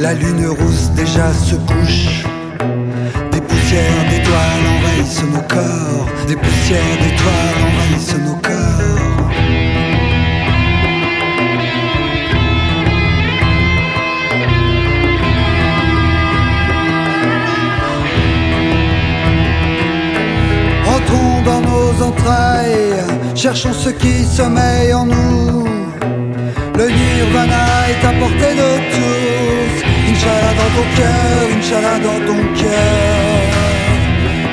La lune rousse déjà se couche. Des poussières d'étoiles envahissent nos corps. Des poussières d'étoiles envahissent nos corps. Entrons dans nos entrailles, cherchons ce qui sommeille en nous. Le nirvana est à portée de. Ton cœur.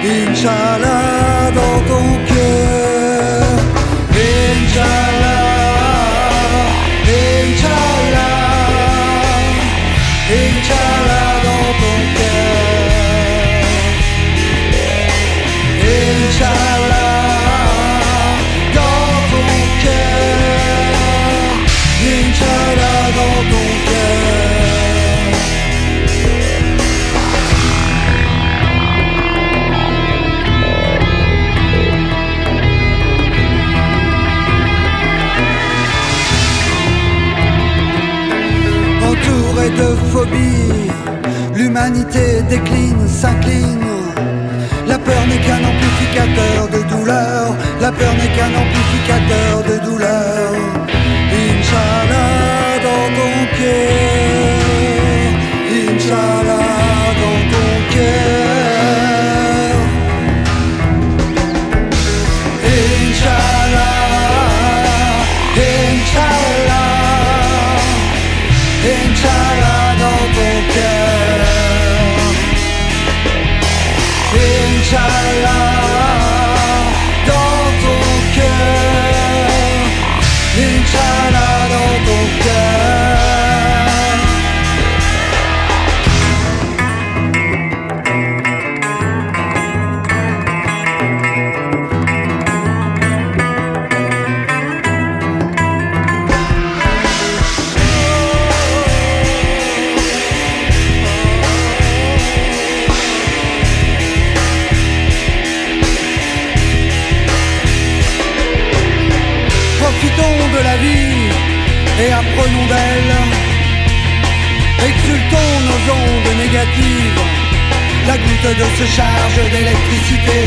Inch'Allah dans ton cœur. Inch'Allah, Inch'Allah, Inch'Allah dans ton cœur. Inch'Allah dans ton cœur. Inch'Allah dans ton cœur. Entouré de phobie, l'humanité décline, s'incline. La peur n'est qu'un amplificateur de douleur. La peur n'est qu'un amplificateur de douleur. Inch'Allah dans ton cœur. Inch'Allah dans ton cœur. Inch'Allah la vie et apprenons d'elle. Exultons nos ondes négatives. La goutte de ce charge d'électricité,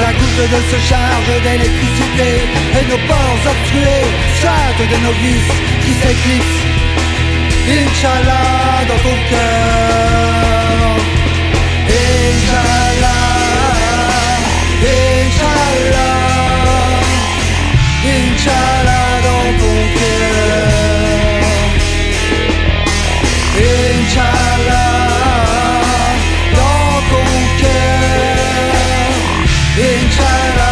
la goutte de ce charge d'électricité, et nos pores obstrués, chattes de nos vices qui s'éclipsent. Inch'Allah dans ton cœur. Dans ton cœur Inch'Allah